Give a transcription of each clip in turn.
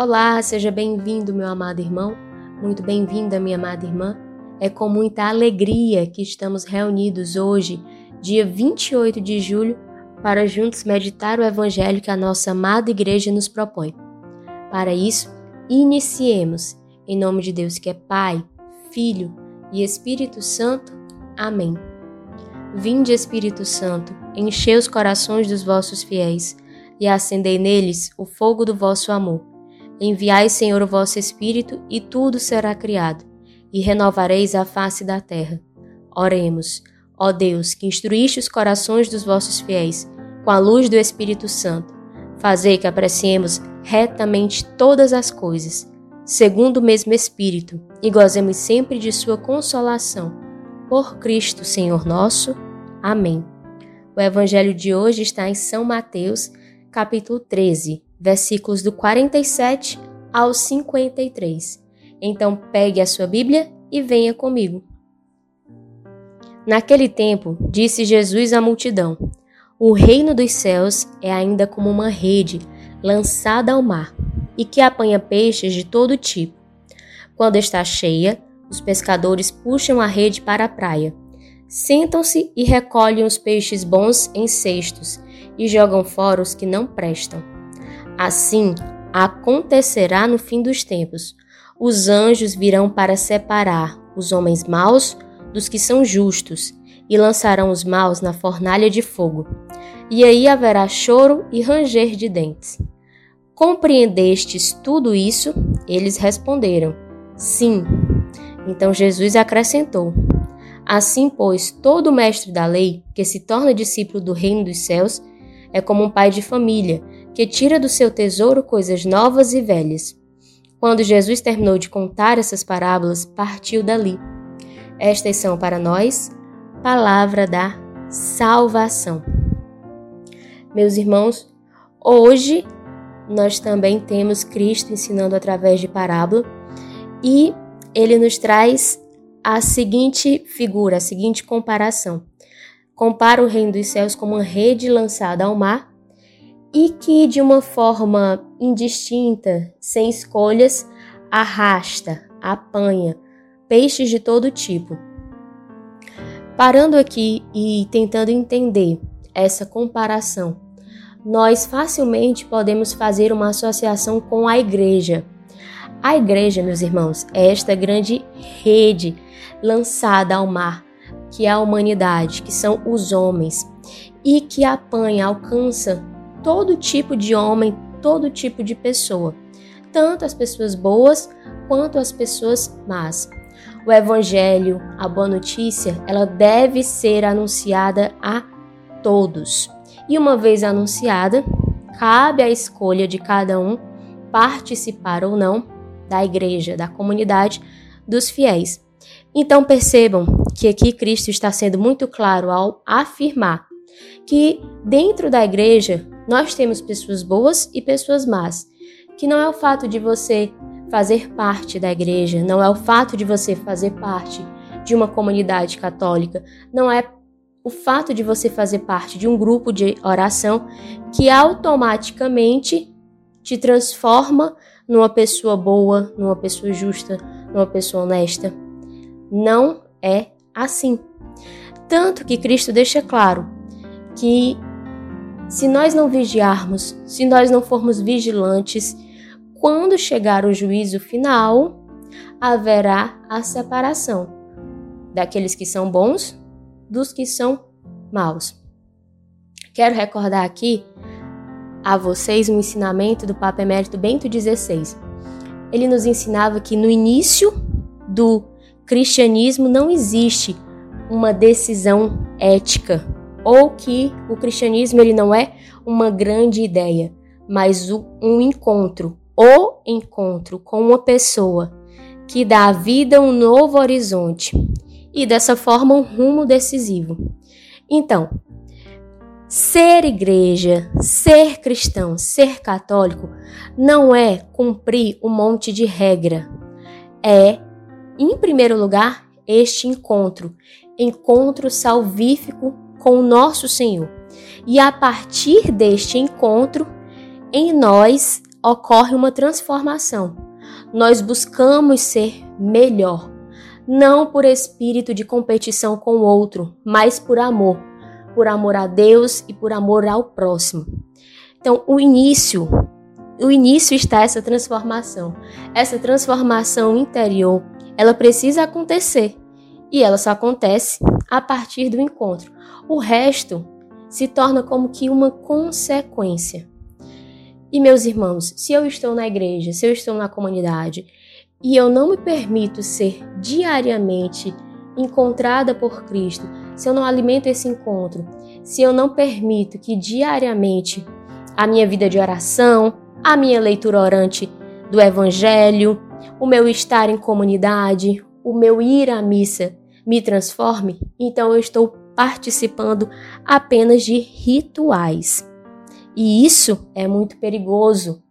Olá, seja bem-vindo, meu amado irmão, muito bem-vinda, minha amada irmã. É com muita alegria que estamos reunidos hoje, dia 28 de julho, para juntos meditar o evangelho que a nossa amada igreja nos propõe. Para isso, iniciemos, em nome de Deus que é Pai, Filho e Espírito Santo. Amém. Vinde, Espírito Santo, enchei os corações dos vossos fiéis e acendei neles o fogo do vosso amor. Enviai, Senhor, o vosso Espírito, e tudo será criado, e renovareis a face da terra. Oremos, ó Deus, que instruíste os corações dos vossos fiéis, com a luz do Espírito Santo. Fazei que apreciemos retamente todas as coisas, segundo o mesmo Espírito, e gozemos sempre de Sua consolação. Por Cristo, Senhor nosso. Amém. O Evangelho de hoje está em São Mateus, capítulo 13, versículos do 47 ao 53. Então pegue a sua Bíblia e venha comigo. Naquele tempo, disse Jesus à multidão: O reino dos céus é ainda como uma rede lançada ao mar e que apanha peixes de todo tipo. Quando está cheia, os pescadores puxam a rede para a praia. Sentam-se e recolhem os peixes bons em cestos e jogam fora os que não prestam. Assim acontecerá no fim dos tempos. Os anjos virão para separar os homens maus dos que são justos e lançarão os maus na fornalha de fogo. E aí haverá choro e ranger de dentes. Compreendestes tudo isso? Eles responderam: Sim. Então Jesus acrescentou: Assim, pois, todo mestre da lei que se torna discípulo do reino dos céus é como um pai de família que tira do seu tesouro coisas novas e velhas. Quando Jesus terminou de contar essas parábolas, partiu dali. Estas são para nós palavra da salvação. Meus irmãos, hoje nós também temos Cristo ensinando através de parábola e ele nos traz a seguinte figura, a seguinte comparação. Compara o reino dos céus como uma rede lançada ao mar e que de uma forma indistinta, sem escolhas, arrasta, apanha peixes de todo tipo. Parando aqui e tentando entender essa comparação, nós facilmente podemos fazer uma associação com a igreja. A igreja, meus irmãos, é esta grande rede lançada ao mar, que é a humanidade, que são os homens, e que apanha, alcança todo tipo de homem, todo tipo de pessoa, tanto as pessoas boas quanto as pessoas más. O evangelho, a boa notícia, ela deve ser anunciada a todos. E uma vez anunciada, cabe à escolha de cada um participar ou não da igreja, da comunidade, dos fiéis. Então percebam que aqui Cristo está sendo muito claro ao afirmar que dentro da igreja nós temos pessoas boas e pessoas más, que não é o fato de você fazer parte da igreja, não é o fato de você fazer parte de uma comunidade católica, não é o fato de você fazer parte de um grupo de oração que automaticamente te transforma numa pessoa boa, numa pessoa justa, numa pessoa honesta. Não é assim. Tanto que Cristo deixa claro que se nós não vigiarmos, se nós não formos vigilantes, quando chegar o juízo final, haverá a separação daqueles que são bons dos que são maus. Quero recordar aqui a vocês um ensinamento do Papa Emérito Bento XVI. Ele nos ensinava que no início do cristianismo não existe uma decisão ética ou que o cristianismo ele não é uma grande ideia, mas um encontro, o encontro com uma pessoa que dá à vida um novo horizonte e dessa forma um rumo decisivo. Então, ser igreja, ser cristão, ser católico não é cumprir um monte de regra. É, em primeiro lugar, este encontro, encontro salvífico com o nosso Senhor. E a partir deste encontro, em nós ocorre uma transformação. Nós buscamos ser melhor, não por espírito de competição com o outro, mas por amor, por amor a Deus e por amor ao próximo. Então, o início, o início está essa transformação. Essa transformação interior, ela precisa acontecer. E ela só acontece a partir do encontro. O resto se torna como que uma consequência. E meus irmãos, se eu estou na igreja, se eu estou na comunidade e eu não me permito ser diariamente encontrada por Cristo, se eu não alimento esse encontro, se eu não permito que diariamente a minha vida de oração, a minha leitura orante do Evangelho, o meu estar em comunidade, o meu ir à missa me transforme, então eu estou participando apenas de rituais. E isso é muito perigoso,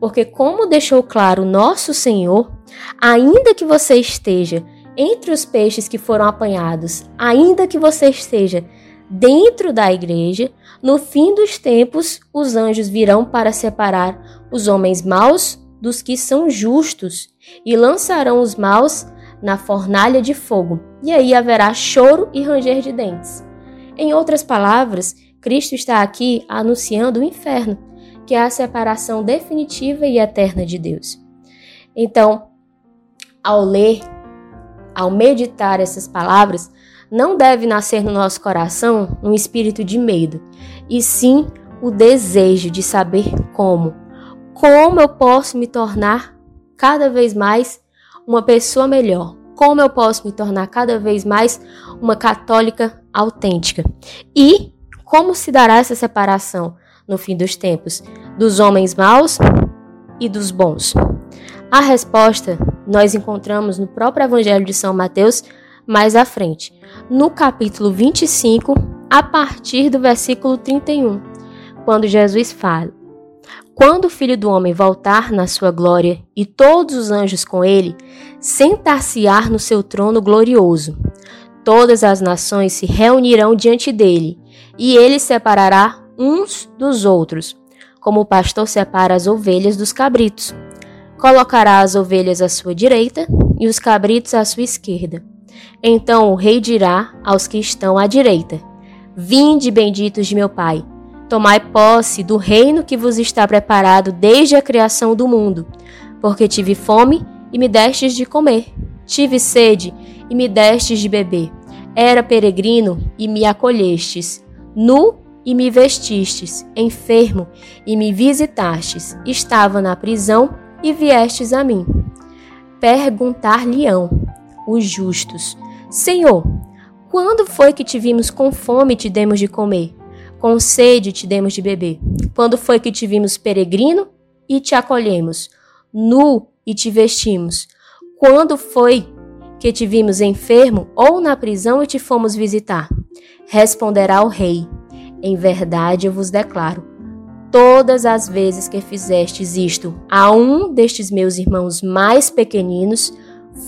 porque, como deixou claro nosso Senhor, ainda que você esteja entre os peixes que foram apanhados, ainda que você esteja dentro da igreja, no fim dos tempos os anjos virão para separar os homens maus dos que são justos e lançarão os maus na fornalha de fogo, e aí haverá choro e ranger de dentes. Em outras palavras, Cristo está aqui anunciando o inferno, que é a separação definitiva e eterna de Deus. Então, ao ler ao meditar essas palavras, não deve nascer no nosso coração um espírito de medo, e sim o desejo de saber como. Como eu posso me tornar cada vez mais uma pessoa melhor? Como eu posso me tornar cada vez mais uma católica autêntica? E como se dará essa separação no fim dos tempos dos homens maus e dos bons? A resposta nós encontramos no próprio Evangelho de São Mateus mais à frente, no capítulo 25, a partir do versículo 31, quando Jesus fala: Quando o Filho do Homem voltar na sua glória e todos os anjos com ele, sentar-se-á no seu trono glorioso. Todas as nações se reunirão diante dele, e ele separará uns dos outros, como o pastor separa as ovelhas dos cabritos Colocará as ovelhas à sua direita e os cabritos à sua esquerda. Então o rei dirá aos que estão à direita: Vinde, benditos de meu Pai, tomai posse do reino que vos está preparado desde a criação do mundo. Porque tive fome e me destes de comer, tive sede e me destes de beber. Era peregrino e me acolhestes, nu e me vestistes, enfermo e me visitastes, estava na prisão e viestes a mim. Perguntar-lhe-ão os justos: Senhor, quando foi que te vimos com fome e te demos de comer? Com sede te demos de beber? Quando foi que te vimos peregrino e te acolhemos? Nu e te vestimos? Quando foi que te vimos enfermo ou na prisão e te fomos visitar? Responderá o rei: Em verdade eu vos declaro todas as vezes que fizestes isto a um destes meus irmãos mais pequeninos,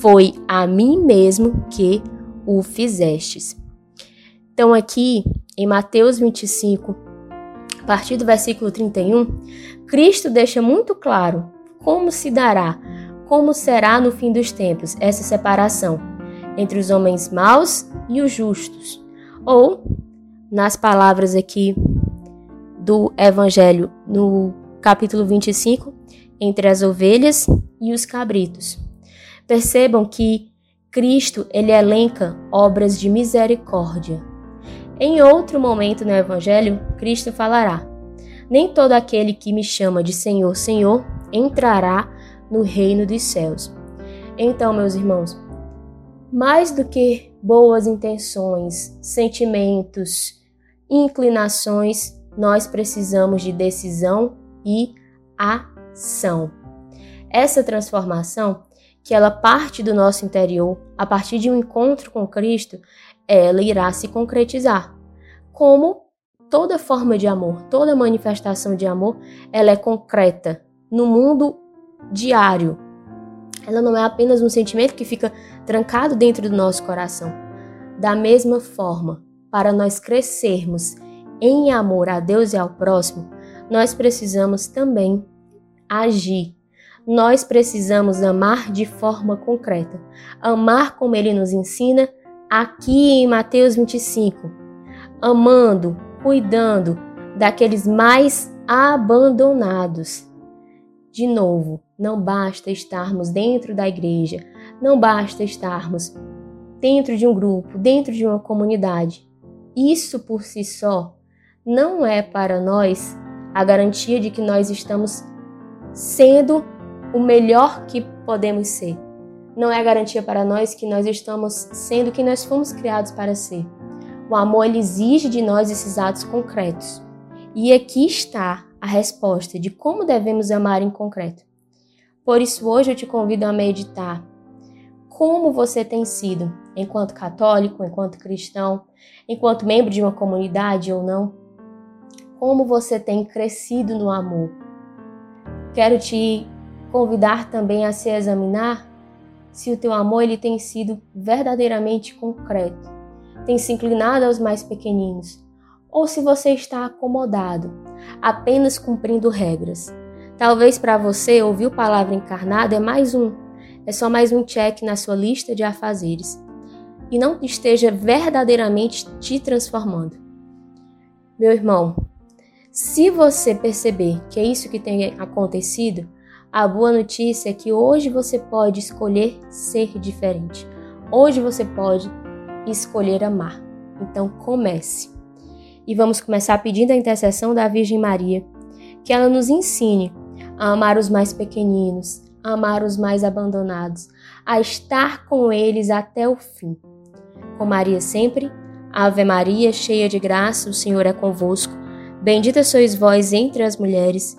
foi a mim mesmo que o fizestes. Então, aqui em Mateus 25, a partir do versículo 31, Cristo deixa muito claro como se dará, como será no fim dos tempos essa separação entre os homens maus e os justos. Ou, nas palavras aqui do Evangelho no capítulo 25, entre as ovelhas e os cabritos. Percebam que Cristo ele elenca obras de misericórdia. Em outro momento no Evangelho, Cristo falará: Nem todo aquele que me chama de Senhor, Senhor entrará no reino dos céus. Então, meus irmãos, mais do que boas intenções, sentimentos, inclinações, nós precisamos de decisão e ação. Essa transformação, que ela parte do nosso interior, a partir de um encontro com Cristo, ela irá se concretizar. Como toda forma de amor, toda manifestação de amor, ela é concreta no mundo diário. Ela não é apenas um sentimento que fica trancado dentro do nosso coração. Da mesma forma, para nós crescermos em amor a Deus e ao próximo, nós precisamos também agir. Nós precisamos amar de forma concreta. Amar como ele nos ensina aqui em Mateus 25. Amando, cuidando daqueles mais abandonados. De novo, não basta estarmos dentro da igreja, não basta estarmos dentro de um grupo, dentro de uma comunidade. Isso por si só não é para nós a garantia de que nós estamos sendo o melhor que podemos ser. Não é garantia para nós que nós estamos sendo o que nós fomos criados para ser. O amor exige de nós esses atos concretos. E aqui está a resposta de como devemos amar em concreto. Por isso, hoje eu te convido a meditar como você tem sido, enquanto católico, enquanto cristão, enquanto membro de uma comunidade ou não, como você tem crescido no amor. Quero te convidar também a se examinar se o teu amor ele tem sido verdadeiramente concreto, tem se inclinado aos mais pequeninos, ou se você está acomodado, apenas cumprindo regras. Talvez para você ouvir palavra encarnada é mais um, é só mais um check na sua lista de afazeres e não esteja verdadeiramente te transformando. Meu irmão, se você perceber que é isso que tem acontecido, a boa notícia é que hoje você pode escolher ser diferente. Hoje você pode escolher amar. Então comece e vamos começar pedindo a intercessão da Virgem Maria, que ela nos ensine a amar os mais pequeninos, a amar os mais abandonados, a estar com eles até o fim. Com Maria sempre, Ave Maria, cheia de graça, o Senhor é convosco. Bendita sois vós entre as mulheres,